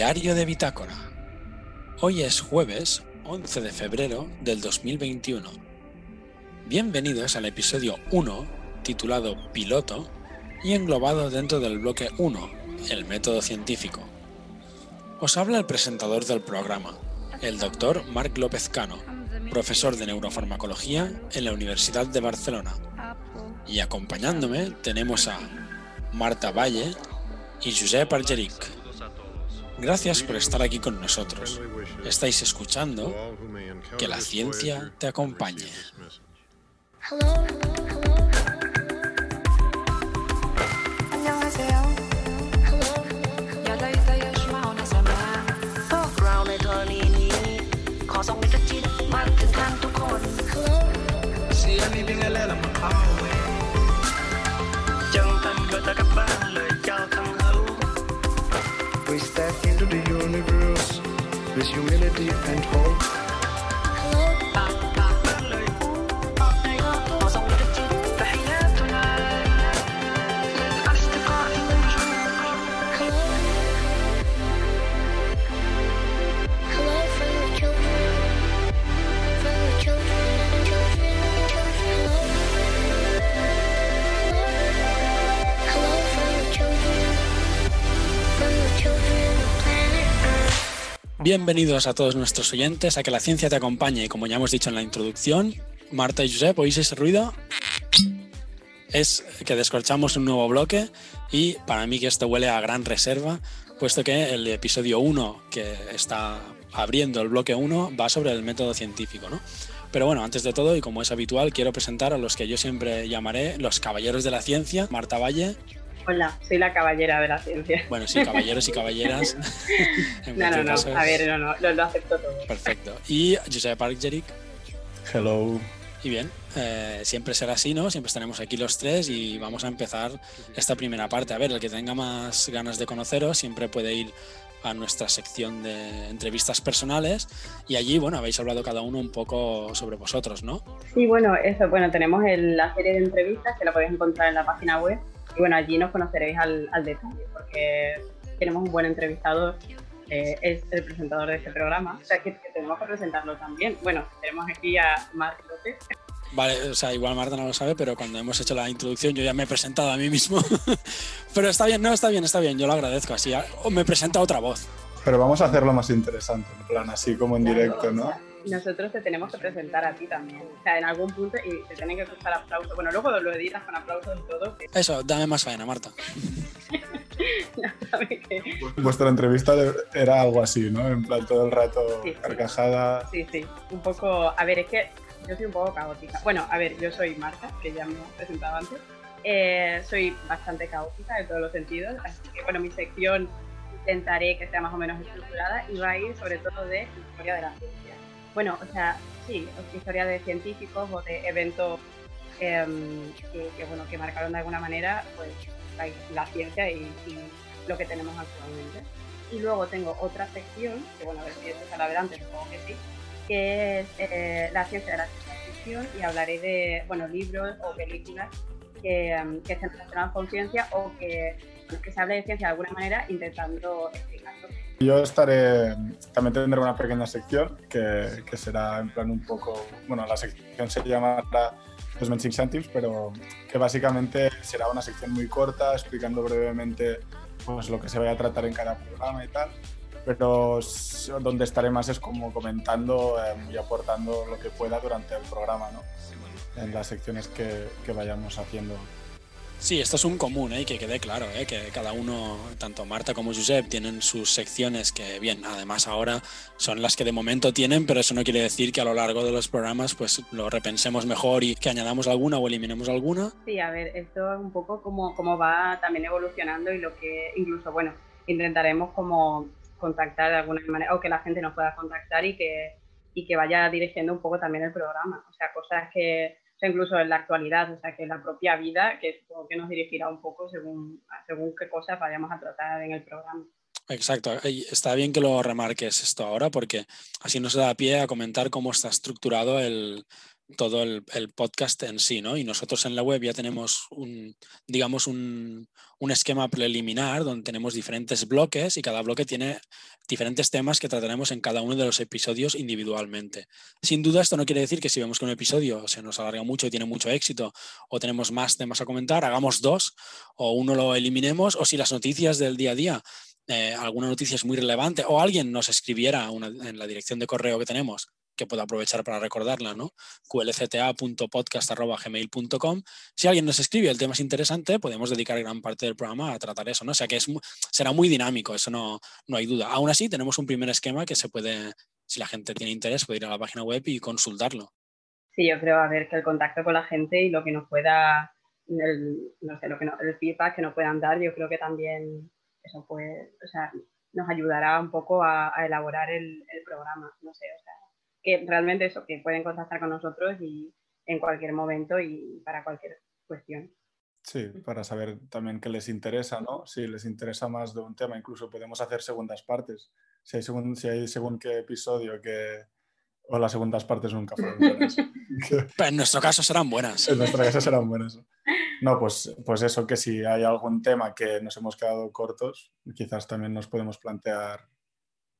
Diario de Bitácora. Hoy es jueves 11 de febrero del 2021. Bienvenidos al episodio 1, titulado Piloto, y englobado dentro del bloque 1, el método científico. Os habla el presentador del programa, el doctor Marc López Cano, profesor de neurofarmacología en la Universidad de Barcelona. Y acompañándome tenemos a Marta Valle y Josep Argeric. Gracias por estar aquí con nosotros. Estáis escuchando Que la ciencia te acompañe. Humility and hope. Bienvenidos a todos nuestros oyentes a que la ciencia te acompañe. Y como ya hemos dicho en la introducción, Marta y Josep, ¿oís ese ruido? Es que descorchamos un nuevo bloque y para mí que esto huele a gran reserva, puesto que el episodio 1 que está abriendo el bloque 1 va sobre el método científico, ¿no? Pero bueno, antes de todo, y como es habitual, quiero presentar a los que yo siempre llamaré los caballeros de la ciencia, Marta Valle, Hola, soy la caballera de la ciencia. bueno, sí, caballeros y caballeras. en No, no, no, caso, a ver, no, no, lo, lo acepto todo. Perfecto. Y Josep Argeric, Hello. Y bien, eh, siempre será así, ¿no? Siempre estaremos aquí los tres y vamos a empezar esta primera parte. A ver, el que tenga más ganas de conoceros siempre puede ir a nuestra sección de entrevistas personales y allí, bueno, habéis hablado cada uno un poco sobre vosotros, ¿no? Sí, bueno, eso, bueno, tenemos el- la serie de entrevistas que la podéis encontrar en la página web y bueno, allí nos conoceréis al, al detalle porque tenemos un buen entrevistador, eh, es el presentador de este programa, o sea que, que tenemos que presentarlo también. Bueno, tenemos aquí a Marc López. Vale, o sea, igual Marta no lo sabe, pero cuando hemos hecho la introducción yo ya me he presentado a mí mismo. pero está bien, no, está bien, está bien, yo lo agradezco así. O me presenta otra voz. Pero vamos a hacerlo más interesante, en plan así como en directo, ¿no? Nosotros te tenemos que presentar a ti también, o sea, en algún punto y te tienen que escuchar aplausos. Bueno, luego lo editas con aplausos y todo, que Eso, dame más faena, Marta. que... Vuestra entrevista era algo así, ¿no? En plan todo el rato Sí, sí. carcajada. Sí, sí, un poco, a ver, es que yo soy un poco caótica. Bueno, a ver, yo soy Marta, que ya me he presentado antes. Eh, soy bastante caótica en todos los sentidos, así que bueno, mi sección intentaré que sea más o menos estructurada y va a ir sobre todo de historia de la ciencia. Bueno, o sea, sí, historia de científicos o de eventos em, que, bueno, que marcaron de alguna manera pues, la, ciencia y, lo que tenemos actualmente. Y luego tengo otra sección, que bueno, a ver si esto sale adelante, supongo que sí, que es eh, la ciencia de la ciencia ficción y hablaré de bueno, libros o películas que, em, que estén relacionadas con ciencia o que, que se hable de ciencia de alguna manera intentando explicarlo. Yo estaré, también tendré una pequeña sección que, que será en plan un poco, bueno, la sección se llamará los Menching Centimes, pero que básicamente será una sección muy corta explicando brevemente pues, lo que se vaya a tratar en cada programa y tal, pero donde estaré más es como comentando eh, y aportando lo que pueda durante el programa, ¿no? En las secciones que, que vayamos haciendo. Sí, esto es un común, ¿eh? que quede claro, ¿eh? que cada uno, tanto Marta como Josep, tienen sus secciones que, bien, además ahora son las que de momento tienen, pero eso no quiere decir que a lo largo de los programas pues lo repensemos mejor y que añadamos alguna o eliminemos alguna. Sí, a ver, esto es un poco como, como va también evolucionando y lo que incluso, bueno, intentaremos como contactar de alguna manera o que la gente nos pueda contactar y que, y que vaya dirigiendo un poco también el programa. O sea, cosas que, incluso en la actualidad, o sea, que la propia vida, que supongo que nos dirigirá un poco según, según qué cosas vayamos a tratar en el programa. Exacto, está bien que lo remarques esto ahora porque así nos da pie a comentar cómo está estructurado el, todo el, podcast en sí, ¿no? Y nosotros en la web ya tenemos un, digamos, un, un, esquema preliminar donde tenemos diferentes bloques y cada bloque tiene diferentes temas que trataremos en cada uno de los episodios individualmente. Sin duda, esto no quiere decir que si vemos que un episodio se nos alarga mucho y tiene mucho éxito o tenemos más temas a comentar, hagamos dos o uno lo eliminemos o si las noticias del día a día eh, alguna noticia es muy relevante o alguien nos escribiera en la dirección de correo que tenemos que puedo aprovechar para recordarla, ¿no? qlcta.podcast.gmail.com. Si alguien nos escribe el tema es interesante, podemos dedicar gran parte del programa a tratar eso, ¿no? O sea que es, será muy dinámico, eso no, no hay duda. Aún así, tenemos un primer esquema que se puede, si la gente tiene interés, puede ir a la página web y consultarlo. Sí, yo creo, a ver, que el contacto con la gente y lo que nos pueda, el, no sé, lo que el feedback que nos puedan dar, yo creo que también eso puede, o sea, nos ayudará un poco a, elaborar el, el, programa, no sé, o sea, que realmente eso, que pueden contactar con nosotros y en cualquier momento y para cualquier cuestión. Sí, para saber también qué les interesa, ¿no? Si les interesa más de un tema, incluso podemos hacer segundas partes. Si hay según, si hay según qué episodio que... O las segundas partes nunca fueron buenas. en nuestro caso serán buenas. En nuestro caso serán buenas. No, pues, pues eso, que si hay algún tema que nos hemos quedado cortos, quizás también nos podemos plantear,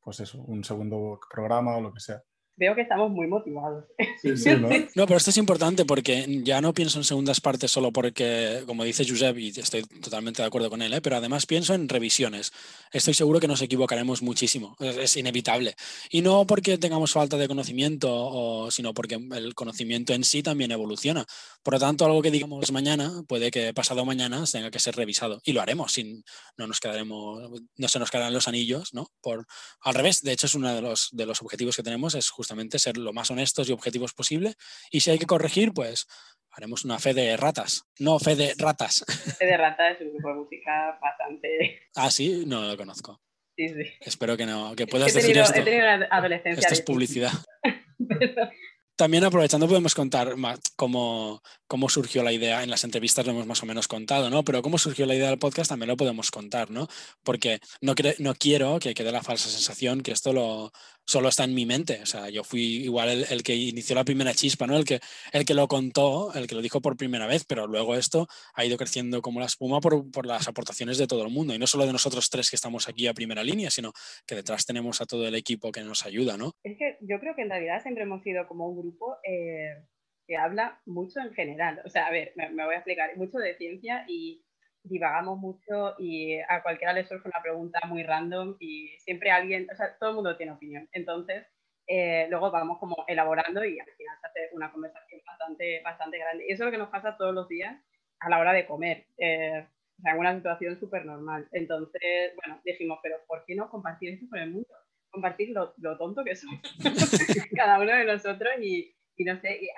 pues eso, un segundo programa o lo que sea veo que estamos muy motivados. Sí, sí, ¿no? no, pero esto es importante porque ya no pienso en segundas partes solo porque, como dice Josep, y estoy totalmente de acuerdo con él, ¿eh? pero además pienso en revisiones. Estoy seguro que nos equivocaremos muchísimo, es, es inevitable. Y no porque tengamos falta de conocimiento, o, sino porque el conocimiento en sí también evoluciona. Por lo tanto, algo que digamos mañana, puede que pasado mañana tenga que ser revisado. Y lo haremos, sin, no nos quedaremos, no se nos quedarán los anillos, ¿no? Por, al revés, de hecho, es uno de los, de los objetivos que tenemos, es justamente ser lo más honestos y objetivos posible. Y si hay que corregir, pues haremos una fe de ratas. No, fe de ratas. Fe de ratas es un grupo de música bastante. Ah, sí, no lo conozco. Sí, sí. Espero que no, que puedas he decir esto. He tenido una adolescencia. Esto es publicidad. También aprovechando podemos contar cómo, cómo surgió la idea, en las entrevistas lo hemos más o menos contado, ¿no? Pero cómo surgió la idea del podcast también lo podemos contar, ¿no? Porque no, no quiero que quede la falsa sensación que esto lo, solo está en mi mente. O sea, yo fui igual el, el, que inició la primera chispa, ¿no? El que, el que lo contó, el que lo dijo por primera vez, pero luego esto ha ido creciendo como la espuma por, por las aportaciones de todo el mundo. Y no solo de nosotros tres que estamos aquí a primera línea, sino que detrás tenemos a todo el equipo que nos ayuda, ¿no? Es que yo creo que en realidad siempre hemos sido como un grupo eh, que habla mucho en general. O sea, a ver, me, me voy a explicar, mucho de ciencia y divagamos mucho y a cualquiera le surge una pregunta muy random y siempre alguien, o sea, todo el mundo tiene opinión. Entonces, eh, luego vamos como elaborando y al final se hace una conversación bastante, bastante grande. Y eso es lo que nos pasa todos los días a la hora de comer. Eh, o sea, en una situación súper normal. Entonces, bueno, dijimos, pero ¿por qué no compartir esto con el mundo? Compartir lo, lo tonto que somos cada uno de nosotros y, y no sé, y,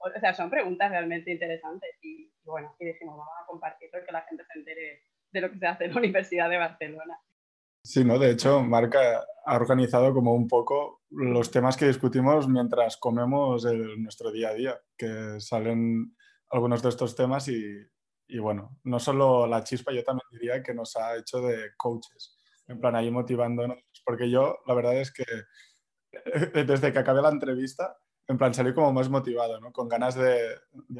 o sea, son preguntas realmente interesantes y, y, bueno, y decimos, vamos a compartirlo y que la gente se entere de lo que se hace en la Universidad de Barcelona. Sí, ¿no? De hecho, Marca ha organizado como un poco los temas que discutimos mientras comemos el, nuestro día a día, que salen algunos de estos temas y, y, bueno, no solo la chispa, yo también diría que nos ha hecho de coaches, en plan ahí motivándonos, porque yo la verdad es que desde que acabé la entrevista en plan salir como más motivado, ¿no? Con ganas de,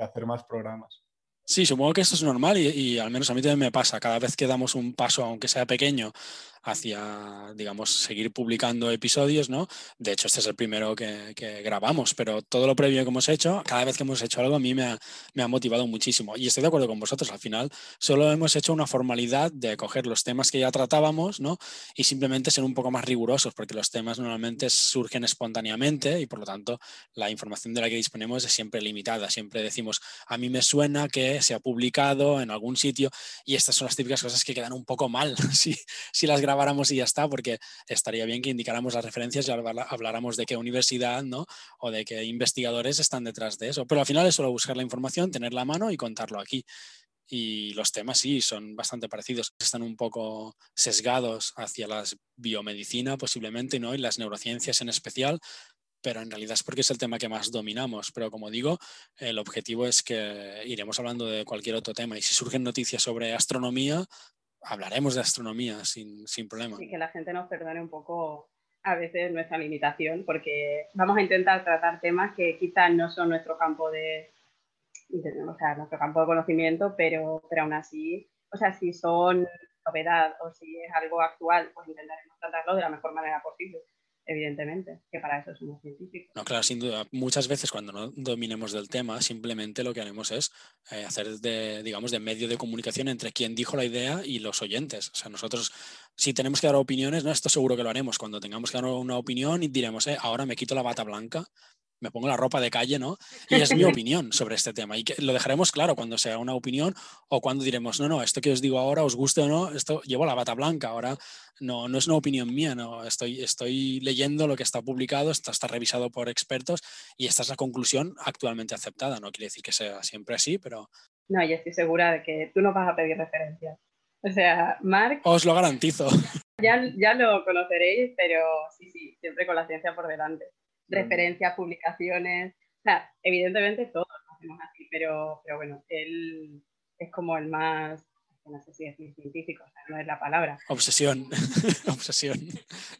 hacer más programas. Sí, supongo que esto es normal y, al menos a mí también me pasa. Cada vez que damos un paso, aunque sea pequeño, hacia, digamos, seguir publicando episodios, ¿no? De hecho, este es el primero que, grabamos, pero todo lo previo que hemos hecho, cada vez que hemos hecho algo, a mí me ha, motivado muchísimo. Y estoy de acuerdo con vosotros, al final solo hemos hecho una formalidad de coger los temas que ya tratábamos, ¿no? Y simplemente ser un poco más rigurosos, porque los temas normalmente surgen espontáneamente y por lo tanto la información de la que disponemos es siempre limitada. Siempre decimos, a mí me suena que se ha publicado en algún sitio y estas son las típicas cosas que quedan un poco mal si, si las grabáramos y ya está, porque estaría bien que indicáramos las referencias y habláramos de qué universidad ¿no? o de qué investigadores están detrás de eso. Pero al final es solo buscar la información, tenerla a mano y contarlo aquí. Y los temas sí son bastante parecidos. Están un poco sesgados hacia la biomedicina posiblemente ¿no? y las neurociencias en especial, pero en realidad es porque es el tema que más dominamos. Pero como digo, el objetivo es que iremos hablando de cualquier otro tema y si surgen noticias sobre astronomía, hablaremos de astronomía sin, sin problema. Y que la gente nos perdone un poco a veces nuestra limitación, porque vamos a intentar tratar temas que quizás no son nuestro campo de, o sea, nuestro campo de conocimiento, pero, pero aún así, o sea, si son novedad o si es algo actual, pues intentaremos tratarlo de la mejor manera posible, evidentemente, que para eso somos científicos. No, claro, sin duda. Muchas veces cuando no dominemos del tema, simplemente lo que haremos es eh, hacer de, digamos, de medio de comunicación entre quien dijo la idea y los oyentes. O sea, nosotros, si tenemos que dar opiniones, no, esto seguro que lo haremos. Cuando tengamos que dar una opinión y diremos, eh, ahora me quito la bata blanca, me pongo la ropa de calle, ¿no? Y es mi opinión sobre este tema. Y que lo dejaremos claro cuando sea una opinión o cuando diremos, no, no, esto que os digo ahora, os guste o no, esto llevo la bata blanca. Ahora no, no es una opinión mía, no. Estoy, estoy leyendo lo que está publicado, esto está revisado por expertos y esta es la conclusión actualmente aceptada. No quiere decir que sea siempre así, pero No, y estoy segura de que tú no vas a pedir referencias. O sea, Marc, os lo garantizo. ya, ya lo conoceréis, pero sí, sí, siempre con la ciencia por delante. Referencias, publicaciones, o sea, evidentemente todos lo hacemos así, pero, pero bueno, él es como el más, no sé si decir científico, o sea, no es la palabra. Obsesión. obsesión.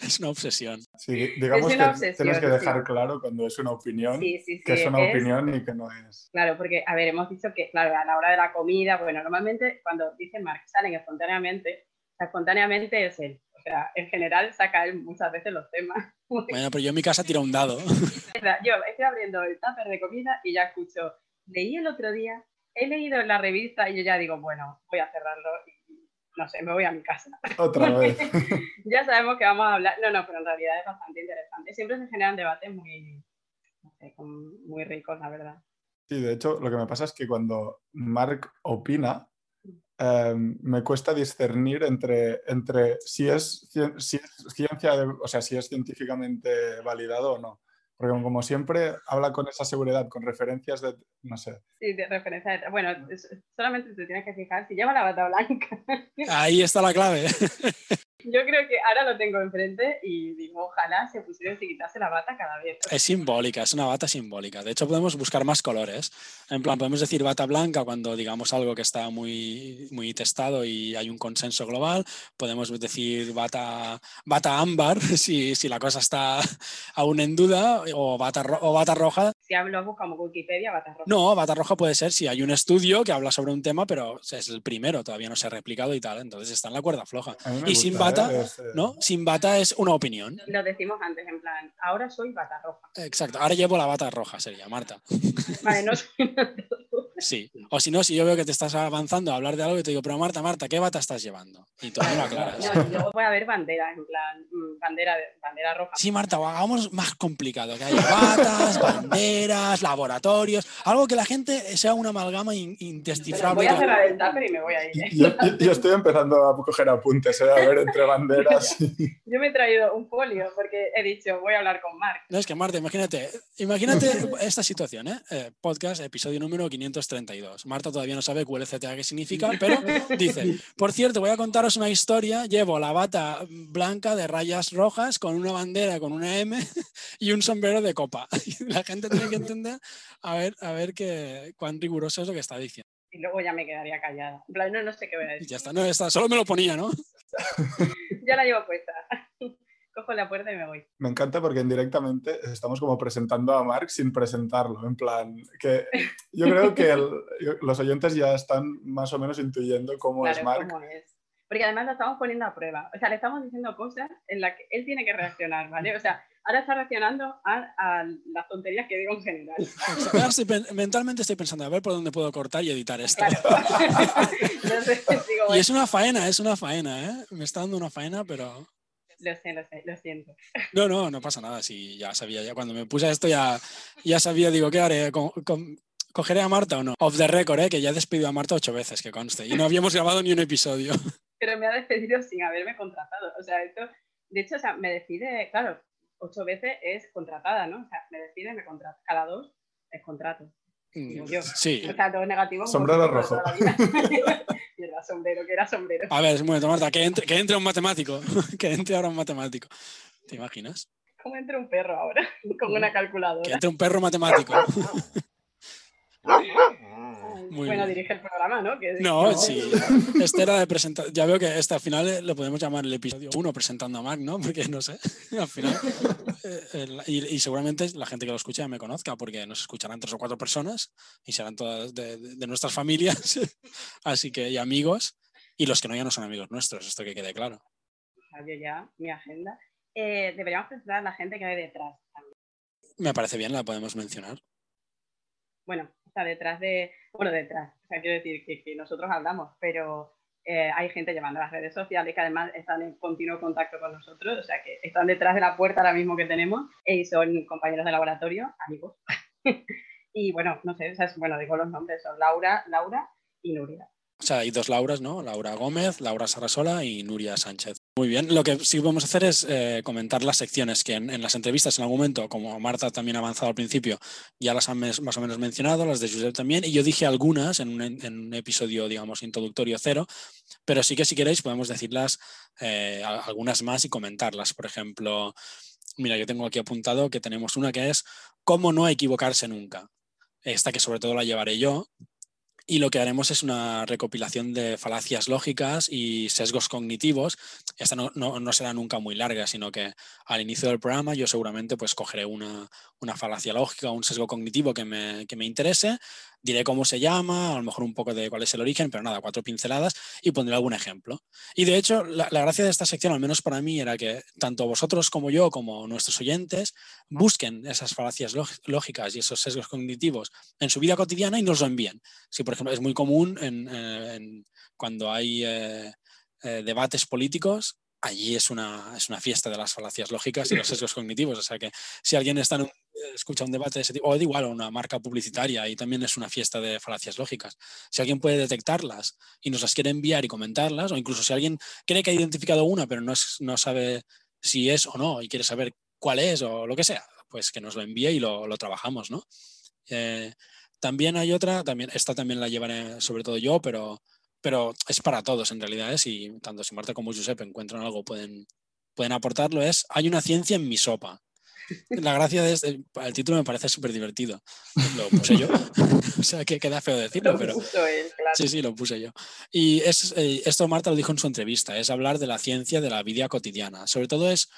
Es una obsesión. Sí, digamos Es que una obsesión, tienes que sí. dejar claro cuando es una opinión, Sí, sí, sí. que es una es- opinión y que no es. Claro, porque, a ver, hemos dicho que, claro, a la hora de la comida, bueno, normalmente cuando dice Mark salen espontáneamente, espontáneamente es él. O sea, en general saca él muchas veces los temas. Bueno, pero yo en mi casa tiro un dado. Yo estoy abriendo el tupper de comida y ya escucho, leí el otro día, he leído en la revista y yo ya digo, bueno, voy a cerrarlo y no sé, me voy a mi casa. Otra vez. ya sabemos que vamos a hablar, no, no, pero en realidad es bastante interesante. Siempre se generan debates muy, no sé, como muy ricos, la verdad. Sí, de hecho, lo que me pasa es que cuando Mark opina, eh, me cuesta discernir entre, entre si, es, si es ciencia, de- o sea, si es científicamente validado o no. Porque como siempre habla con esa seguridad, con referencias de, no sé, Sí, de referencia. de- bueno, solamente te tienes que fijar si lleva la bata blanca. Ahí está la clave. Yo creo que ahora lo tengo enfrente y digo, ojalá se pusiera y quitase la bata cada vez. Es simbólica, es una bata simbólica. De hecho, podemos buscar más colores. En plan, podemos decir bata blanca cuando digamos algo que está muy, muy testado y hay un consenso global. Podemos decir bata, bata ámbar si, si la cosa está aún en duda, o bata, ro- o bata roja. Si hablo, buscamos Wikipedia, bata roja. No, bata roja puede ser si hay un estudio que habla sobre un tema, pero es el primero, todavía no se ha replicado y tal. Entonces está en la cuerda floja. Y sin gusta, bata, ¿eh? Es, eh, ¿no? Sin bata es una opinión. Lo decimos antes, en plan, ahora soy bata roja. Exacto. Ahora llevo la bata roja, sería Marta. Vale, no soy Sí. O si no, si yo veo que te estás avanzando a hablar de algo y te digo, pero Marta, Marta, ¿qué bata estás llevando? Y tú no lo aclaras. No, y luego puede haber banderas, en plan, mm, bandera, de- bandera roja. Sí, Marta, hagamos más complicado, que haya batas, banderas, laboratorios, algo que la gente sea una amalgama indescifrable. voy a cerrar el tupper y me voy a ir. ¿eh? Yo, yo- yo estoy empezando a coger apuntes, ¿eh? a ver, entre banderas. Yo me he traído un folio porque he dicho, voy a hablar con Marc. No, es que Marta, imagínate, imagínate esta situación, ¿eh? Eh, Podcast, episodio número 532. Marta todavía no sabe QLCTA qué significa, pero dice, por cierto, voy a contaros una historia, llevo la bata blanca de rayas rojas con una bandera con una M y un sombrero de copa. La gente tiene que entender a ver, a ver qué, cuán riguroso es lo que está diciendo. Y luego ya me quedaría callada. En plan, no, no sé qué voy a Y decir. ya está, no, está, solo me lo ponía, ¿no? Ya la llevo puesta. Cojo la puerta y me voy. Me encanta porque indirectamente estamos como presentando a Mark sin presentarlo. En plan, que yo creo que el- los oyentes ya están más o menos intuyendo cómo es Claro, Mark. cómo es. Porque además lo estamos poniendo a prueba. O sea, le estamos diciendo cosas en las que él tiene que reaccionar, ¿vale? O sea, ahora está reaccionando a, a las tonterías que digo en general. Estoy mentalmente estoy pensando, a ver por dónde puedo cortar y editar esto. Claro. Entonces, digo, Y bueno, es una faena, es una faena, ¿eh? Me está dando una faena, pero... lo sé, lo sé, lo siento. No, no, no pasa nada. Sí, ya sabía, ya cuando me puse a esto ya, ya sabía, digo, ¿qué haré? Co- con- ¿Cogeré a Marta o no? Off the record, ¿eh? que ya he despedido a Marta ocho veces, que conste. Y no habíamos grabado ni un episodio. Pero me ha despedido sin haberme contratado. O sea, esto, de hecho, o sea, me despide, claro, ocho veces es contratada, ¿no? O sea, me despide, me contrata. Cada dos es contrato. Digo yo. Sí. O sea, todo negativo. como Sombrero rojo. vida. Mierda, sombrero, que era sombrero. A ver, es un momento, Marta, que entre, que entre un matemático. que entre ahora un matemático. ¿Te imaginas? ¿Cómo entra un perro ahora? Con una Que calculadora. entre un perro matemático. Muy bueno, bien. dirige el programa, ¿no? Que- No, sí. Este era de presentar. Ya veo que este al final eh, lo podemos llamar el episodio 1 presentando a Mac, ¿no? Porque no sé. Al final. eh, el- y, y seguramente la gente que lo escucha ya me conozca, porque nos escucharán tres o cuatro personas y serán todas de, de- de nuestras familias. Así que, y amigos. Y los que no ya no son amigos nuestros, esto que quede claro. Yo ya, mi agenda. Eh, deberíamos presentar a la gente que hay detrás también. Me parece bien, la podemos mencionar. Bueno, está detrás de. Bueno, detrás. O sea, quiero decir que, que nosotros hablamos, pero eh, hay gente llevando las redes sociales que además están en continuo contacto con nosotros. O sea, que están detrás de la puerta ahora mismo que tenemos y son compañeros de laboratorio, amigos. y bueno, no sé, o sea, es- bueno, digo los nombres: son Laura, Laura y Nuria. O sea, hay dos Lauras, ¿no? Laura Gómez, Laura Sarasola y Nuria Sánchez. Muy bien. Lo que sí vamos a hacer es eh, comentar las secciones que en, las entrevistas en algún momento, como Marta también ha avanzado al principio, ya las han más o menos mencionado, las de Josep también, y yo dije algunas en un, en un episodio, digamos, introductorio cero, pero sí que si queréis podemos decirlas eh, algunas más y comentarlas. Por ejemplo, mira, yo tengo aquí apuntado que tenemos una que es cómo no equivocarse nunca. Esta que sobre todo la llevaré yo, y lo que haremos es una recopilación de falacias lógicas y sesgos cognitivos. Esta no, será nunca muy larga, sino que al inicio del programa yo seguramente pues cogeré una, una falacia lógica o un sesgo cognitivo que me, que me interese, diré cómo se llama, a lo mejor un poco de cuál es el origen, pero nada, cuatro pinceladas y pondré algún ejemplo. Y de hecho, la, gracia de esta sección, al menos para mí, era que tanto vosotros como yo, como nuestros oyentes, busquen esas falacias lóg- lógicas y esos sesgos cognitivos en su vida cotidiana y nos lo envíen. Si, por ejemplo, es muy común eh, cuando hay eh, eh, debates políticos, allí es una, es una fiesta de las falacias lógicas y los sesgos cognitivos. O sea que si alguien está en un- escucha un debate de ese tipo, o da igual, una marca publicitaria, y también es una fiesta de falacias lógicas. Si alguien puede detectarlas y nos las quiere enviar y comentarlas, o incluso si alguien cree que ha identificado una, pero no, es- no sabe si es o no y quiere saber cuál es o lo que sea, pues que nos lo envíe y lo, lo trabajamos, ¿no? Eh, también hay otra, también, esta también la llevaré sobre todo yo, pero, pero es para todos en realidad, ¿eh? si tanto si Marta como Josep encuentran algo pueden, pueden aportarlo, es hay una ciencia en mi sopa. La gracia de este, el título me parece súper divertido. Lo puse yo. o sea, que queda feo decirlo, pero, puso él, claro. Sí, sí, lo puse yo. Y es, eh, esto Marta lo dijo en su entrevista, es hablar de la ciencia de la vida cotidiana. Sobre todo es,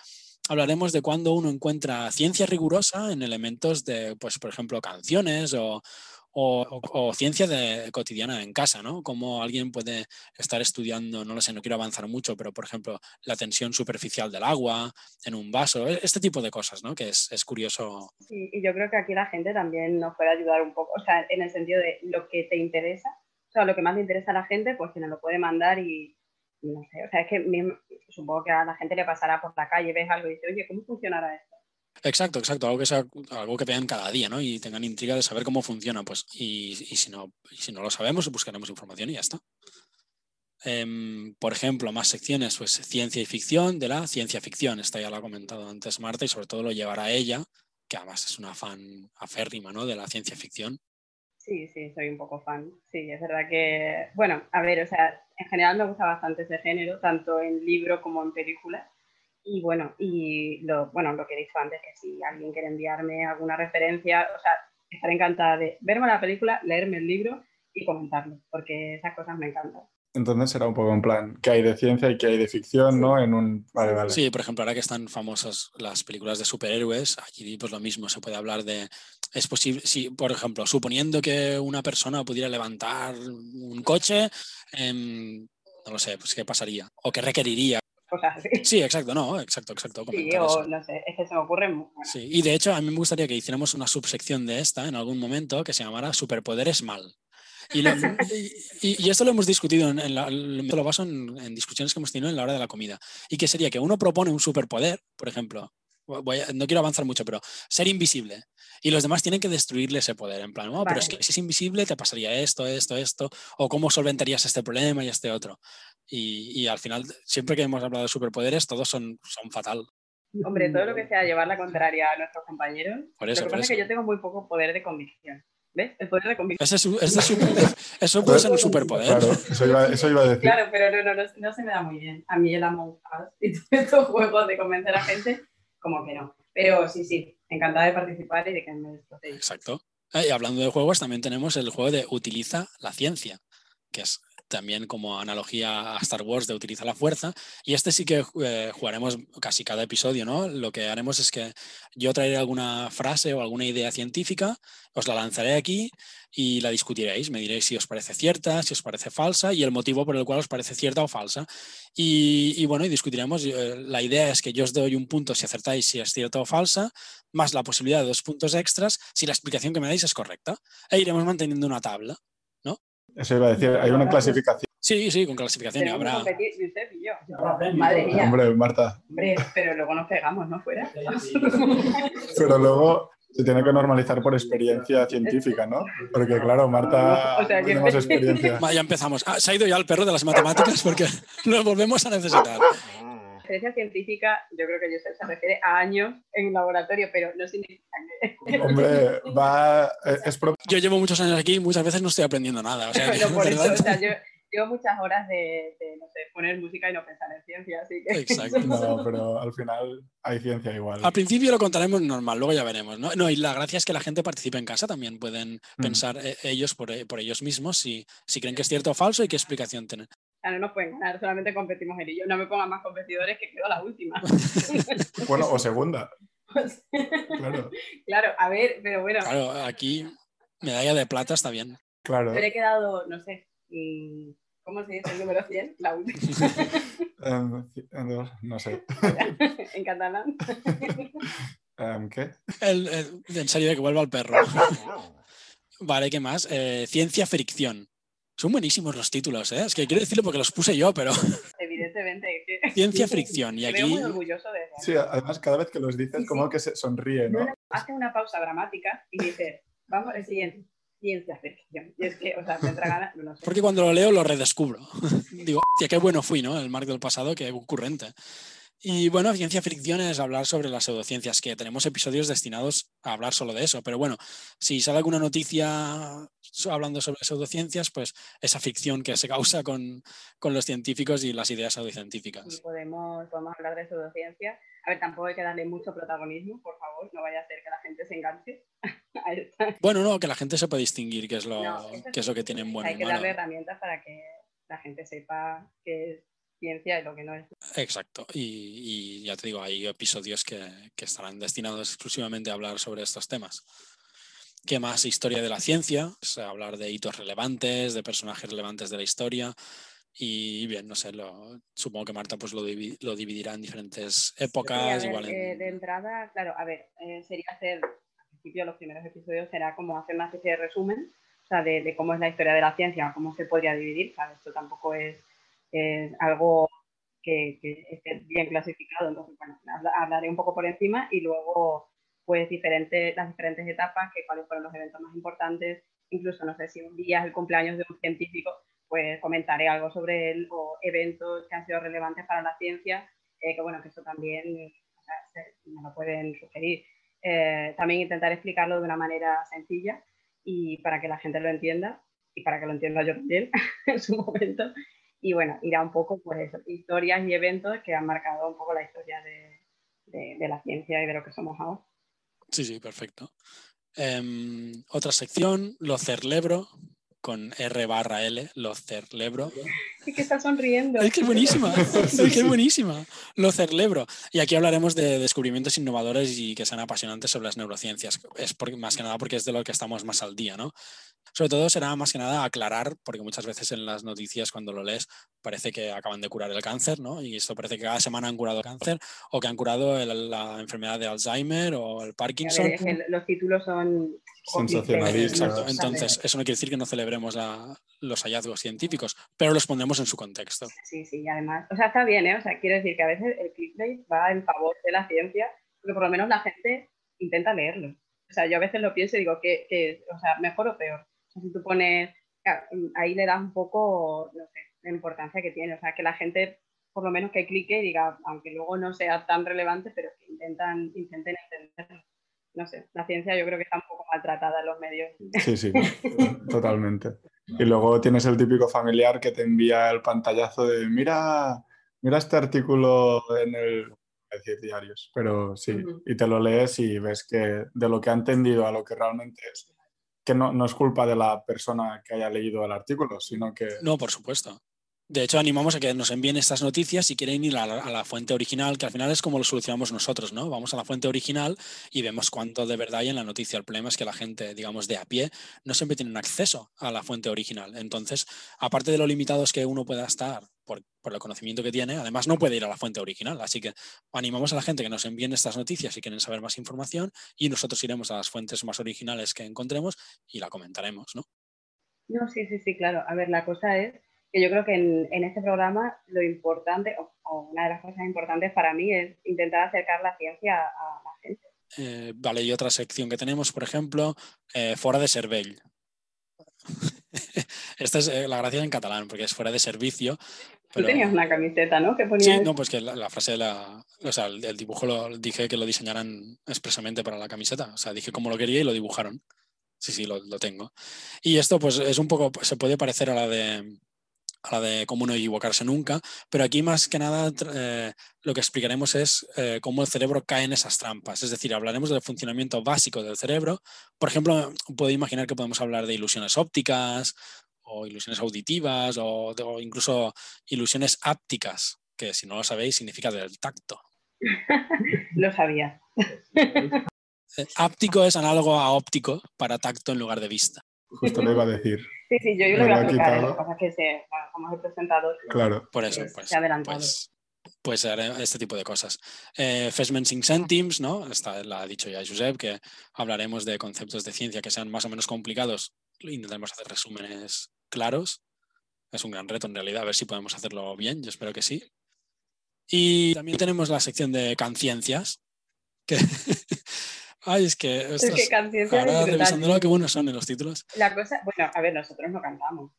hablaremos de cuando uno encuentra ciencia rigurosa en elementos de, pues, por ejemplo, canciones o, o- o- o ciencia de, cotidiana en casa, ¿no? Como alguien puede estar estudiando, no lo sé, no quiero avanzar mucho, pero por ejemplo, la tensión superficial del agua en un vaso, e- este tipo de cosas, ¿no? Que es, curioso. Sí, y yo creo que aquí la gente también nos puede ayudar un poco, o sea, en el sentido de lo que te interesa, o sea, lo que más le interesa a la gente, pues que nos lo puede mandar y, y no sé, o sea, es que supongo que a la gente le pasará por la calle, ves algo y dice, oye, ¿cómo funcionará esto? Exacto, exacto, algo que sea algo que vean cada día, ¿no? Y tengan intriga de saber cómo funciona, pues, y, y si no, y si no lo sabemos, buscaremos información y ya está. Em, por ejemplo, más secciones, pues ciencia y ficción de la ciencia ficción. Esta ya lo ha comentado antes Marta y sobre todo lo llevará ella, que además es una fan aférrima, ¿no? De la ciencia ficción. Sí, sí, soy un poco fan. Sí, es verdad que, bueno, a ver, o sea, en general me gusta bastante ese género, tanto en libro como en películas. Y bueno, y lo, bueno, lo que he dicho antes, que si alguien quiere enviarme alguna referencia, o sea, estaré encantada de verme la película, leerme el libro y comentarlo, porque esas cosas me encantan. Entonces será un poco en plan, que hay de ciencia y que hay de ficción, ¿no? En un... Vale, vale. Sí, por ejemplo, ahora que están famosas las películas de superhéroes, allí pues lo mismo, se puede hablar de, es posible, si por ejemplo, suponiendo que una persona pudiera levantar un coche, em, no lo sé, pues qué pasaría, o qué requeriría. Cosas así. Sí, exacto, no, exacto, exacto. Sí, o no sé, es que se me ocurren. Bueno, Sí, y de hecho a mí me gustaría que hiciéramos una subsección de esta en algún momento que se llamara Superpoderes mal. Y, lo- y- y esto lo hemos discutido, en, en la- lo baso en, en discusiones que hemos tenido en la hora de la comida. Y que sería que uno propone un superpoder, por ejemplo, voy a- no quiero avanzar mucho, pero ser invisible. Y los demás tienen que destruirle ese poder. En plan, "Oh, pero es que si es invisible te pasaría esto, esto, esto, o cómo solventarías este problema y este otro. Y, y al final, siempre que hemos hablado de superpoderes, todos son, son fatal. hombre, todo lo que sea llevar la contraria a nuestros compañeros. Por eso, lo que por pasa es que yo tengo muy poco poder de convicción. ¿Ves? El poder de convicción. Ese ese es super- eso puede ser un superpoder. Claro, eso iba, eso iba a decir. Claro, pero no, no, no, no se me da muy bien. A mí el Among Us y todos estos juegos de convencer a gente, como que no. Pero sí, sí, encantada de participar y de que me destrocéis. Exacto. Eh, Y hablando de juegos, también tenemos el juego de Utiliza la ciencia, que es también como analogía a Star Wars de Utiliza la fuerza. Y este sí que eh, jugaremos casi cada episodio, ¿no? Lo que haremos es que yo traeré alguna frase o alguna idea científica, os la lanzaré aquí y la discutiréis. Me diréis si os parece cierta, si os parece falsa y el motivo por el cual os parece cierta o falsa. Y, y bueno, y discutiremos. eh, La idea es que yo os doy un punto si acertáis si es cierta o falsa, más la posibilidad de dos puntos extras si la explicación que me dais es correcta. E iremos manteniendo una tabla. Eso iba a decir, hay una clasificación. Sí, sí, con clasificación habrá. competir, Josep y yo. Madre mía. Hombre, Marta. Hombre, pero luego nos pegamos, ¿no? Fuera. Pero luego se tiene que normalizar por experiencia científica, ¿no? Porque claro, Marta, O sea, que- tenemos experiencia. Ya empezamos. Ah, se ha ido ya el perro de las matemáticas porque lo volvemos a necesitar. La experiencia científica, yo creo que se refiere a años en laboratorio, pero no significa que. Hombre, va, es pro- Yo llevo muchos años aquí y muchas veces no estoy aprendiendo nada. O sea, por eso, o sea, yo llevo muchas horas de, de, no sé, poner música y no pensar en ciencia, así que. Exacto. No, pero al final hay ciencia igual. Al principio lo contaremos normal, luego ya veremos. ¿no? No, y la gracia es que la gente participe en casa, también pueden Mm. pensar eh, ellos por, por ellos mismos si, si creen que es cierto o falso y qué explicación tienen. Sea, no nos pueden ganar, solamente competimos él y yo. No me pongan más competidores que quedo la última. Bueno, o segunda, claro. claro, a ver, pero bueno, Claro, aquí medalla de plata está bien. Claro. pero he quedado, no sé, mm, ¿cómo se dice el número 100? La última, Em, em, no sé. en catalán. Em, ¿Qué? El- el- en serio, de que vuelva el perro. Vale, ¿qué más? Eh, ciencia fricción. Son buenísimos los títulos, ¿eh? Es que quiero decirlo porque los puse yo, pero Evidentemente. ciencia fricción. Y Me veo aquí, muy orgulloso de eso. Sí, además cada vez que los dices Sí, como sí. que se sonríe, No, hace una pausa dramática y dice, vamos al siguiente, ciencia ficción. Y es que, o sea, me entra ganas, no sé. porque cuando lo leo lo redescubro. Digo, hostia, qué bueno fui, ¿no? El Mark del pasado, qué ocurrente. Y bueno, ciencia fricción es hablar sobre las pseudociencias, que tenemos episodios destinados a hablar solo de eso. Pero bueno, si sale alguna noticia hablando sobre pseudociencias, pues esa ficción que se causa con, con los científicos y las ideas pseudocientíficas. podemos, podemos hablar de pseudociencia. A ver, tampoco hay que darle mucho protagonismo, por favor, no vaya a ser que la gente se enganche. Bueno, no, que la gente sepa distinguir qué es lo, No, qué es lo que tienen bueno Hay que darle herramientas para que la gente sepa qué es ciencia y lo que no es. Exacto. Y, y ya te digo, hay episodios que, que estarán destinados exclusivamente a hablar sobre estos temas. ¿Qué más? Historia de la ciencia, es hablar de hitos relevantes, de personajes relevantes de la historia. Y bien, no sé, lo, supongo que Marta pues lo, divi- lo dividirá en diferentes Sí, épocas. ver, igual en- eh, de entrada, claro, a ver, eh, sería hacer, al principio los primeros episodios será como hacer una especie de resumen, o sea, de, de cómo es la historia de la ciencia, cómo se podría dividir, ¿sabes? Esto tampoco es, es algo que, que esté bien clasificado, entonces, bueno, habla- hablaré un poco por encima y luego, pues, diferentes, las diferentes etapas, que cuáles fueron los eventos más importantes, incluso, no sé, si un día es el cumpleaños de un científico, pues comentaré algo sobre él o eventos que han sido relevantes para la ciencia, eh, que bueno, que eso también me lo pueden sugerir. Eh, también intentar explicarlo de una manera sencilla y para que la gente lo entienda y para que lo entienda yo también en su momento. Y bueno, irá un poco eso, historias y eventos que han marcado un poco la historia de, de- la ciencia y de lo que somos ahora. Sí, sí, perfecto. Em, otra sección, lo cerlebro, con R barra L, lo cerlebro. Es que está sonriendo. Es que es buenísima, es que es buenísima. Lo celebro. Y aquí hablaremos de descubrimientos innovadores y que sean apasionantes sobre las neurociencias. Es por- más que nada porque es de lo que estamos más al día, ¿no? Sobre todo será más que nada aclarar, porque muchas veces en las noticias cuando lo lees parece que acaban de curar el cáncer, ¿no? Y esto parece que cada semana han curado el cáncer o que han curado el- la enfermedad de Alzheimer o el A ver, Parkinson. es que los títulos son Sensacionalistas. Exacto. Entonces, eso no quiere decir que no celebremos la- los hallazgos científicos, pero los pondremos en su contexto. Sí, sí, y además, o sea, está bien, ¿eh? O sea, quiero decir que a veces el clickbait va en favor de la ciencia, porque por lo menos la gente intenta leerlo. O sea, yo a veces lo pienso y digo, que, que o sea, mejor o peor? O sea, si tú pones, claro, ahí le das un poco, no sé, la importancia que tiene. O sea, que la gente, por lo menos que clique y diga, aunque luego no sea tan relevante, pero que intentan, intenten entenderlo. No sé, la ciencia yo creo que está un poco maltratada en los medios. Sí, sí, totalmente. Y luego tienes el típico familiar que te envía el pantallazo de mira, mira este artículo en el voy a decir diarios, pero sí, y te lo lees y ves que de lo que ha entendido a lo que realmente es, que no, no es culpa de la persona que haya leído el artículo, sino que... No, por supuesto. De hecho, animamos a que nos envíen estas noticias si quieren ir a la, fuente original, que al final es como lo solucionamos nosotros, ¿no? Vamos a la fuente original y vemos cuánto de verdad hay en la noticia. El problema es que la gente, digamos, de a pie, no siempre tienen acceso a la fuente original. Entonces, aparte de lo limitados que uno pueda estar por, por, el conocimiento que tiene, además no puede ir a la fuente original. Así que animamos a la gente que nos envíen estas noticias si quieren saber más información y nosotros iremos a las fuentes más originales que encontremos y la comentaremos, ¿no? No, sí, sí, sí, claro. A ver, la cosa es que yo creo que en, en este programa lo importante, o, o, una de las cosas importantes para mí es intentar acercar la ciencia a, a la gente. Eh, vale, y otra sección que tenemos, por ejemplo, eh, fuera de cervell. Esta es eh, la gracia en catalán, porque es fuera de servicio. Pero... Tú tenías una camiseta, ¿no? Que ponía... Sí, no, pues que la, la frase de la. O sea, el, el, dibujo lo dije que lo diseñaran expresamente para la camiseta. O sea, dije cómo lo quería y lo dibujaron. Sí, sí, lo, lo tengo. Y esto, pues, es un poco. Se puede parecer a la de a la de cómo no equivocarse nunca, pero aquí más que nada eh, lo que explicaremos es eh, cómo el cerebro cae en esas trampas, es decir, hablaremos del funcionamiento básico del cerebro. Por ejemplo, puedo imaginar que podemos hablar de ilusiones ópticas o ilusiones auditivas o, o incluso ilusiones ápticas, que si no lo sabéis significa del tacto. lo sabía. Áptico es análogo a óptico para tacto en lugar de vista. Justo lo iba a decir. Sí, sí, yo, yo lo voy a explicar, lo que pasa es que se, como es el presentador, claro. por eso, pues, se ha adelantado. Pues, pues este tipo de cosas. Eh, 5 cèntims, ¿no? Esta la ha dicho ya Josep, que hablaremos de conceptos de ciencia que sean más o menos complicados. Intentaremos hacer resúmenes claros. Es un gran reto en realidad, a ver si podemos hacerlo bien, yo espero que sí. Y también tenemos la sección de canciencias, que Ay, es que, es que conciencia ahora revisándolo, qué buenos son en los títulos. La cosa, bueno, a ver, nosotros no cantamos.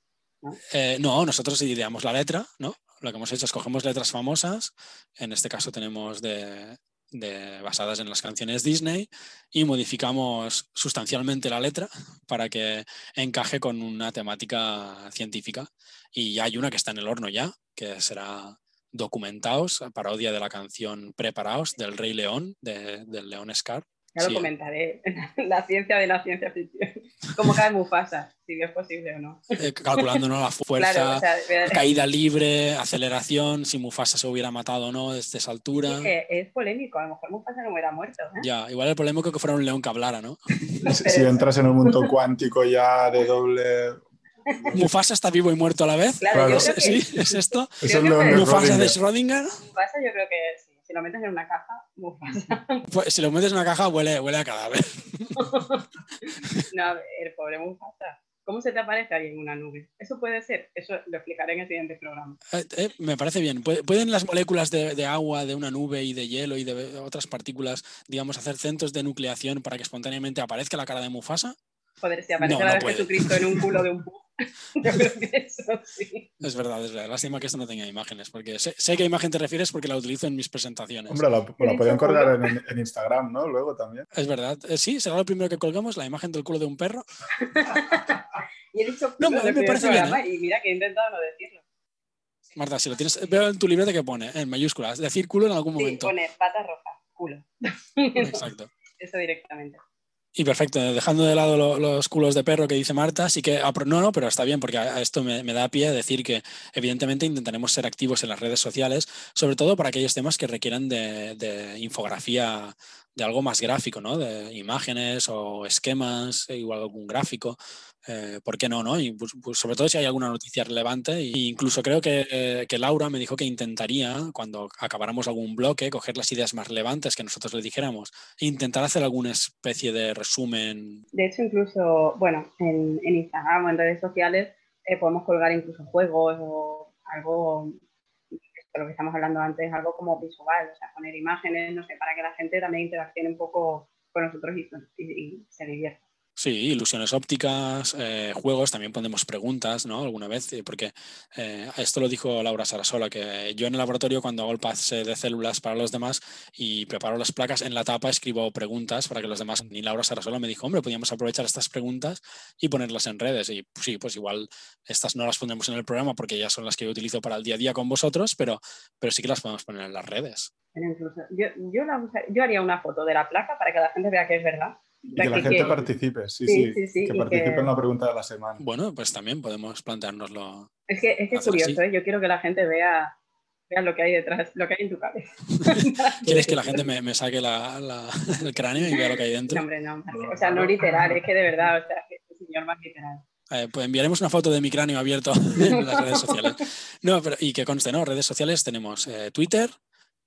¿no? Eh, no, nosotros ideamos la letra, ¿no? Lo que hemos hecho es cogemos letras famosas, en este caso tenemos de, de, basadas en las canciones Disney, y modificamos sustancialmente la letra para que encaje con una temática científica. Y ya hay una que está en el horno ya, que será Documentaos, parodia de la canción Preparaos del Rey León, de, del León Scar. Ya lo sí. comentaré. La ciencia de la ciencia ficción. Cómo cae Mufasa, si es posible o no. Eh, calculando ¿no? la fuerza, claro, o sea, caída libre, aceleración, si Mufasa se hubiera matado o no desde esa altura. Sí, es, es polémico, a lo mejor Mufasa no hubiera muerto. ¿eh? Ya, igual el problema es que fuera un león que hablara, ¿no? si, si entras en un mundo cuántico ya de doble Mufasa está vivo y muerto a la vez. Claro, claro. ¿Sí? ¿Es esto? Es el Mufasa de Schrödinger. Mufasa yo creo que sí. Si lo metes en una caja, Mufasa. Pues, si lo metes en una caja, huele, huele a cadáver. no, a ver, pobre Mufasa. ¿Cómo se te aparece ahí en una nube? Eso puede ser, eso lo explicaré en el siguiente programa. Eh, eh, me parece bien. ¿Pueden las moléculas de, de, agua, de una nube y de hielo y de otras partículas, digamos, hacer centros de nucleación para que espontáneamente aparezca la cara de Mufasa? Joder, si aparece no, la no de Jesucristo en un culo de un búho. Yo creo que eso sí. Es verdad, es verdad. Lástima que esto no tenga imágenes, porque sé, sé qué imagen te refieres porque la utilizo en mis presentaciones. Hombre, la, la pueden colgar en, en, Instagram, ¿no? Luego también. Es verdad. Eh, sí, será lo primero que colgamos, la imagen del culo de un perro. y he dicho no, me, me parece bien. ¿eh? Y mira que he intentado no decirlo. Marta, si lo tienes, veo en tu libreta que pone en mayúsculas, decir culo en algún momento. Sí, pone pata roja, culo. Exacto. Eso directamente. Y perfecto, dejando de lado lo, los culos de perro que dice Marta, sí que, no, no, pero está bien, porque a, esto me, da pie a decir que evidentemente intentaremos ser activos en las redes sociales, sobre todo para aquellos temas que requieran de, de infografía de algo más gráfico, ¿no? De imágenes o esquemas, igual algún gráfico. Eh, ¿Por qué no? no? Y pues, pues, sobre todo si hay alguna noticia relevante. E incluso creo que, eh, que, Laura me dijo que intentaría, cuando acabáramos algún bloque, coger las ideas más relevantes que nosotros le dijéramos e intentar hacer alguna especie de resumen. De hecho, incluso, bueno, en, Instagram o en redes sociales eh, podemos colgar incluso juegos o algo de lo que estamos hablando antes, algo como visual, o sea, poner imágenes, no sé, para que la gente también interaccione un poco con nosotros y se divierta. Sí, ilusiones ópticas, eh, juegos, también ponemos preguntas, ¿no? Alguna vez, porque eh, esto lo dijo Laura Sarasola, que yo en el laboratorio cuando hago el pase de células para los demás y preparo las placas, en la tapa escribo preguntas para que los demás, y Laura Sarasola me dijo, hombre, podríamos aprovechar estas preguntas y ponerlas en redes. Y pues, sí, pues igual estas no las pondremos en el programa porque ya son las que yo utilizo para el día a día con vosotros, pero, pero sí que las podemos poner en las redes. Incluso, yo, yo haría una foto de la placa para que la gente vea que es verdad Y que la gente que- participe, sí, Sí, sí, sí, sí, que participe que- en la pregunta de la semana. Bueno, pues también podemos planteárnoslo. Es que es, que es curioso. ¿eh? Yo quiero que la gente vea, vea lo que hay detrás, lo que hay en tu cabeza. ¿Quieres que la gente me, me saque la- la- el cráneo y vea lo que hay No, dentro? hombre, no. O sea, no literal, es que de verdad, o sea, que este señor más literal. Eh, pues enviaremos una foto de mi cráneo abierto en las redes sociales. No, pero y que conste, ¿no? Redes sociales tenemos eh, Twitter,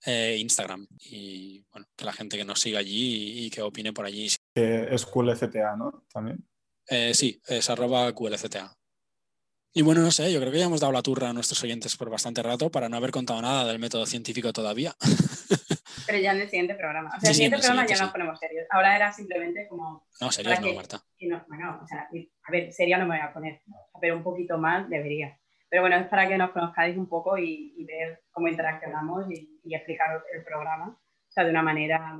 eh, Instagram. Y bueno, que la gente que nos siga allí y, y que opine por allí. Que es QLCTA, ¿no? También. Eh, sí, es arroba QLCTA. Y bueno, no sé, yo creo que ya hemos dado la turra a nuestros oyentes por bastante rato para no haber contado nada del método científico todavía. Pero ya en el siguiente programa. O sea, Sí, el sí, siguiente programa ya siguiente, nos ponemos serios. Ahora era simplemente como. No, serios no, que- Marta. no, bueno, o sea, y- a ver, seria no me voy a poner, pero un poquito más debería. Pero bueno, es para que nos conozcáis un poco y, y ver cómo interaccionamos y, y explicar el programa. O sea, de una manera.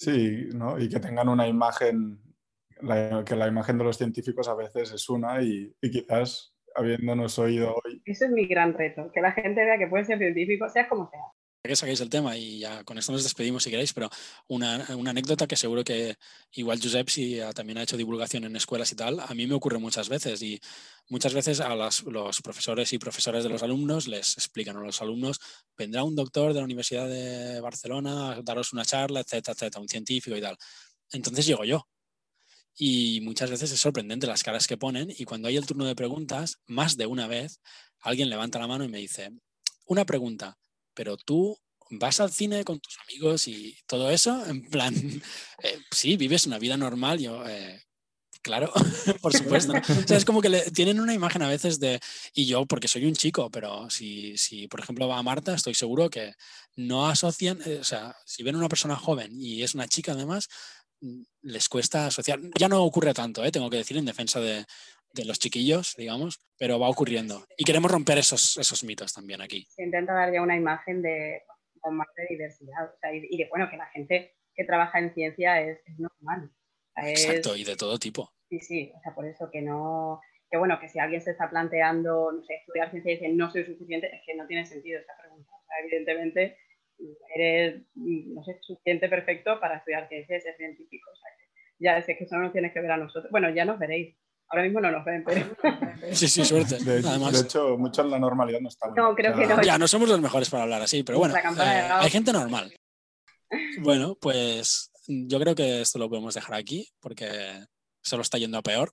Sí, ¿no? Y que tengan una imagen, que la imagen de los científicos a veces es una y, y quizás habiéndonos oído hoy, Eso es mi gran reto, que la gente vea que puede ser científico, seas como sea. Que saquéis el tema y ya con esto nos despedimos si queréis, pero una, anécdota que seguro que igual Josep si ha- también ha hecho divulgación en escuelas y tal, a mí me ocurre muchas veces y muchas veces a los profesores y profesoras de los alumnos les explican a los alumnos, vendrá un doctor de la Universidad de Barcelona a daros una charla, etcétera, etcétera, un científico y tal. Entonces llego yo. Y muchas veces es sorprendente las caras que ponen y cuando hay el turno de preguntas, más de una vez, alguien levanta la mano y me dice, una pregunta, pero tú vas al cine con tus amigos y todo eso, en plan, eh, sí, vives una vida normal, yo, eh, claro, por supuesto. ¿no? O sea, es como que le, tienen una imagen a veces de, y yo porque soy un chico, pero si, si por ejemplo va a Marta, estoy seguro que no asocian, eh, o sea, si ven a una persona joven y es una chica además, mm, les cuesta asociar. Ya no ocurre tanto, ¿eh? tengo que decir, en defensa de, de los chiquillos, digamos, pero va ocurriendo. Y queremos romper esos, esos mitos también aquí. Intenta dar ya una imagen de con más de diversidad. O sea, y, de bueno, que la gente que trabaja en ciencia es, es normal. O sea, es- Exacto, y de todo tipo. Sí, sí, o sea, por eso que no, que bueno, que si alguien se está planteando, no sé, estudiar ciencia y dice no soy suficiente, es que no tiene sentido esa pregunta. O sea, evidentemente eres, no sé, suficiente perfecto para estudiar ciencia y ser científico. O sea, que ya es que eso no nos tienes que ver a nosotros. Bueno, ya nos veréis. Ahora mismo no nos ven, pero... Sí, sí, suerte. de, hecho- Además, de hecho, mucho en la normalidad no estamos. No, creo que no. ya no somos los mejores para hablar así, pero bueno, eh, hay gente normal. Bueno, pues yo creo que esto lo podemos dejar aquí porque solo está yendo a peor.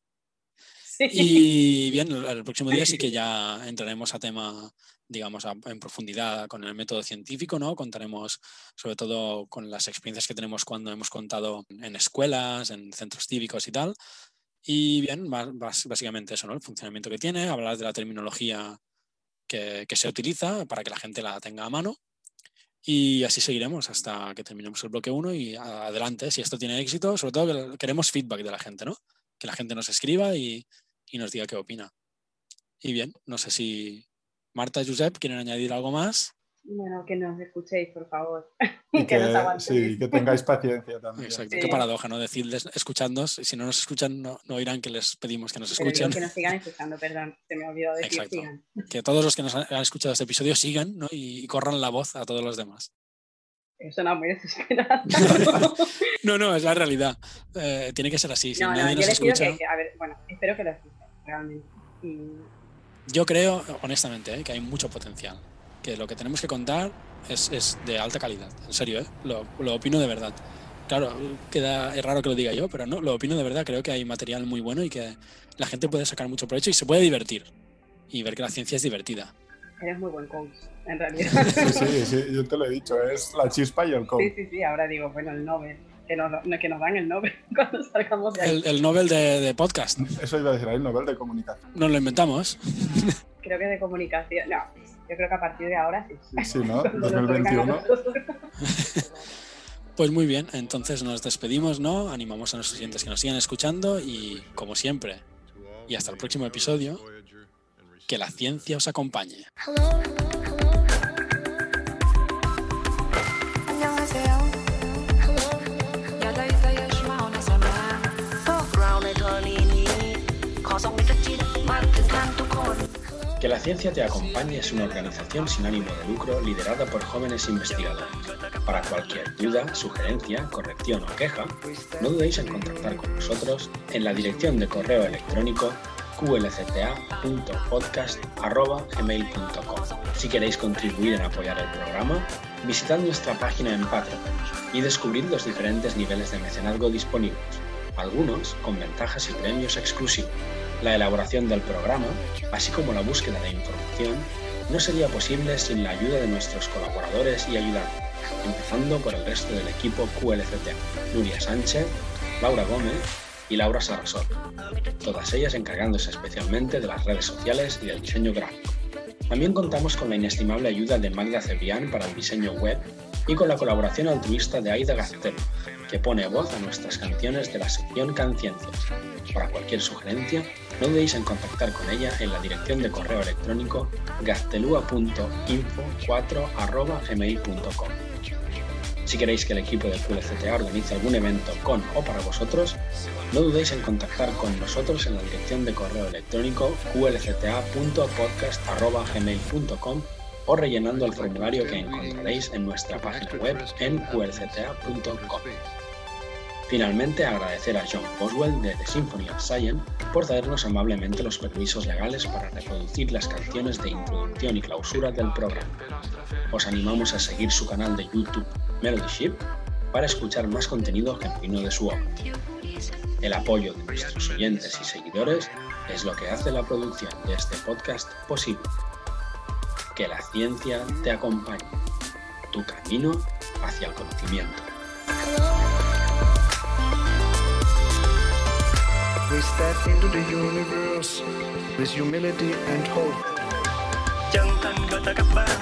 Sí. Y bien, el, el próximo día sí que ya entraremos a tema, digamos, a- en profundidad con el método científico, ¿no? Contaremos sobre todo con las experiencias que tenemos cuando hemos contado en escuelas, en centros cívicos y tal. Y bien, básicamente eso, ¿no? El funcionamiento que tiene, hablar de la terminología que, se utiliza para que la gente la tenga a mano. Y así seguiremos hasta que terminemos el bloque 1 y adelante, si esto tiene éxito, sobre todo que queremos feedback de la gente, ¿no? Que la gente nos escriba y, y nos diga qué opina. Y bien, no sé si Marta y Josep quieren añadir algo más. Bueno, que nos escuchéis, por favor. Y que nos aguantéis. sí, que tengáis paciencia también. Exacto, Sí. qué paradoja, ¿no? Decirles, escuchadnos, y si no nos escuchan, no, no oirán que les pedimos que nos escuchen. que nos sigan escuchando, perdón, se me ha olvidado decir Exacto. sigan. Que todos los que nos han han escuchado este episodio sigan ¿no? y, y corran la voz a todos los demás. Eso no muy desesperado. No, no, es la realidad. Eh, tiene que ser así. Si no, no, nadie yo nos les pido escucha, que, que- a ver, bueno, espero que lo escuchen, realmente. Y yo creo, honestamente, ¿eh? que hay mucho potencial. Que lo que tenemos que contar es, es de alta calidad. En serio, ¿eh? lo, lo opino de verdad. Claro, queda es raro que lo diga yo, pero no, lo opino de verdad. Creo que hay material muy bueno y que la gente puede sacar mucho provecho y se puede divertir. Y ver que la ciencia es divertida. eres muy buen coach, en realidad. Sí, sí, sí, yo te lo he dicho, es la chispa y el Sí, coach. sí, sí, ahora digo, bueno, el Nobel, que nos, no, que nos dan el Nobel cuando salgamos de ahí. El, el Nobel de, de podcast. Eso iba a decir el Nobel de comunicación. Nos lo inventamos. Creo que de comunicación, no, yo creo que a partir de ahora sí. Sí, sí, ¿no? Cuando nos vengan a 2021. nosotros. Pues muy bien, entonces nos despedimos, ¿no? Animamos a nuestros clientes que nos sigan escuchando y, como siempre, y hasta el próximo episodio, que la ciencia os acompañe. Hello, hello, Que la ciencia te acompañe es una organización sin ánimo de lucro liderada por jóvenes investigadores. Para cualquier duda, sugerencia, corrección o queja, no dudéis en contactar con nosotros en la dirección de correo electrónico qlcta.podcast.gmail.com. Si queréis contribuir en apoyar el programa, visitad nuestra página en Patreon y descubrid los diferentes niveles de mecenazgo disponibles, algunos con ventajas y premios exclusivos. La elaboración del programa, así como la búsqueda de información, no sería posible sin la ayuda de nuestros colaboradores y ayudantes, empezando por el resto del equipo QLCT, Nuria Sánchez, Laura Gómez y Laura Sarasot, todas ellas encargándose especialmente de las redes sociales y del diseño gráfico. También contamos con la inestimable ayuda de Magda Cebrián para el diseño web y con la colaboración altruista de Aida Gaztelu, que pone voz a nuestras canciones de la sección Canciencias. Para cualquier sugerencia, no dudéis en contactar con ella en la dirección de correo electrónico gaztelua.info4.gmail.com. Si queréis que el equipo de QLCTA organice algún evento con o para vosotros, no dudéis en contactar con nosotros en la dirección de correo electrónico qlcta.podcast.gmail.com o rellenando el formulario que encontraréis en nuestra página web en qlcta.com. Finalmente, agradecer a John Boswell de The Symphony of Science por cedernos amablemente los permisos legales para reproducir las canciones de introducción y clausura del programa. Os animamos a seguir su canal de YouTube Melody Ship para escuchar más contenido genuino de su obra. El apoyo de nuestros oyentes y seguidores es lo que hace la producción de este podcast posible. Que la ciencia te acompañe. Tu camino hacia el conocimiento. We step into the universe with humility and hope. chân thành ta các bạn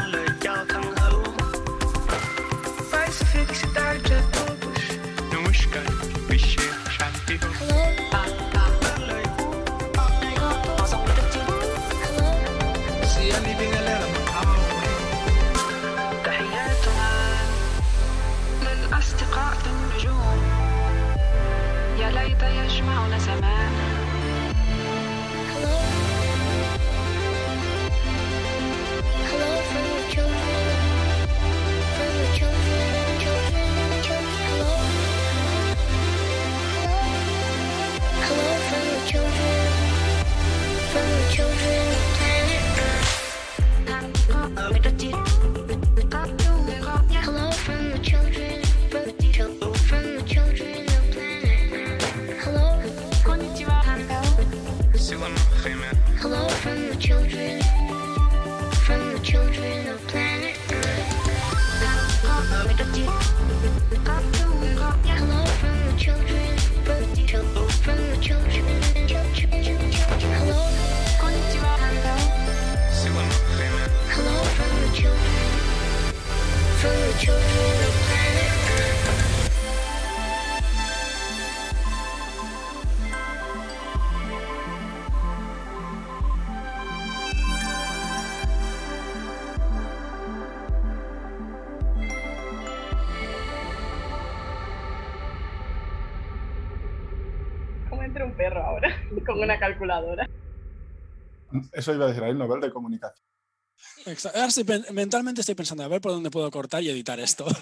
calculadora. Eso iba a decir, hay un Nobel de comunicación. Exa- Ahora estoy pen- mentalmente estoy pensando a ver por dónde puedo cortar y editar esto.